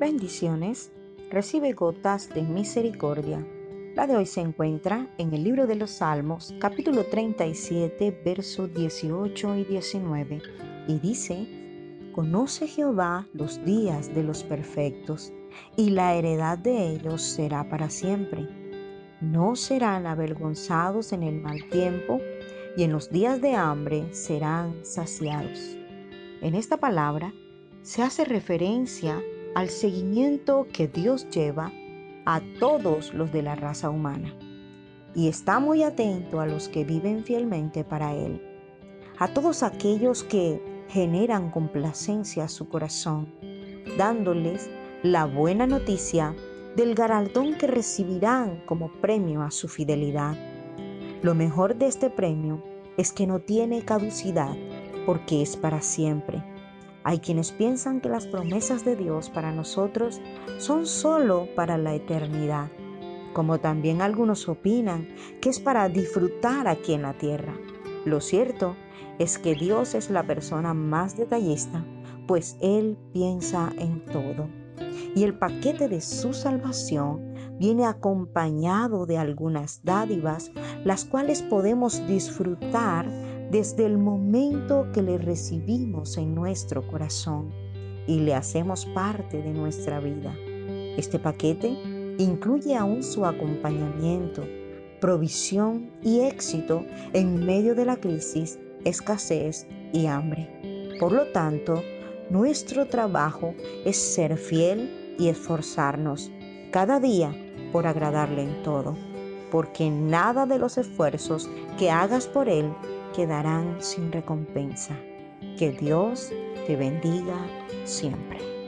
Bendiciones. Recibe gotas de misericordia. La de hoy se encuentra en el libro de los Salmos, capítulo 37, versos 18 y 19, y dice, Conoce Jehová los días de los perfectos, y la heredad de ellos será para siempre. No serán avergonzados en el mal tiempo, y en los días de hambre serán saciados. En esta palabra se hace referencia al seguimiento que Dios lleva a todos los de la raza humana y está muy atento a los que viven fielmente para Él, a todos aquellos que generan complacencia a su corazón, dándoles la buena noticia del garaldón que recibirán como premio a su fidelidad. Lo mejor de este premio es que no tiene caducidad porque es para siempre hay quienes piensan que las promesas de Dios para nosotros son solo para la eternidad, como también algunos opinan que es para disfrutar aquí en la tierra. Lo cierto es que Dios es la persona más detallista, pues Él piensa en todo. Y el paquete de su salvación viene acompañado de algunas dádivas, las cuales podemos disfrutar desde el momento que le recibimos en nuestro corazón y le hacemos parte de nuestra vida. Este paquete incluye aún su acompañamiento, provisión y éxito en medio de la crisis, escasez y hambre. Por lo tanto, nuestro trabajo es ser fiel y esforzarnos cada día por agradarle en todo, porque nada de los esfuerzos que hagas por Él quedarán sin recompensa. Que Dios te bendiga siempre.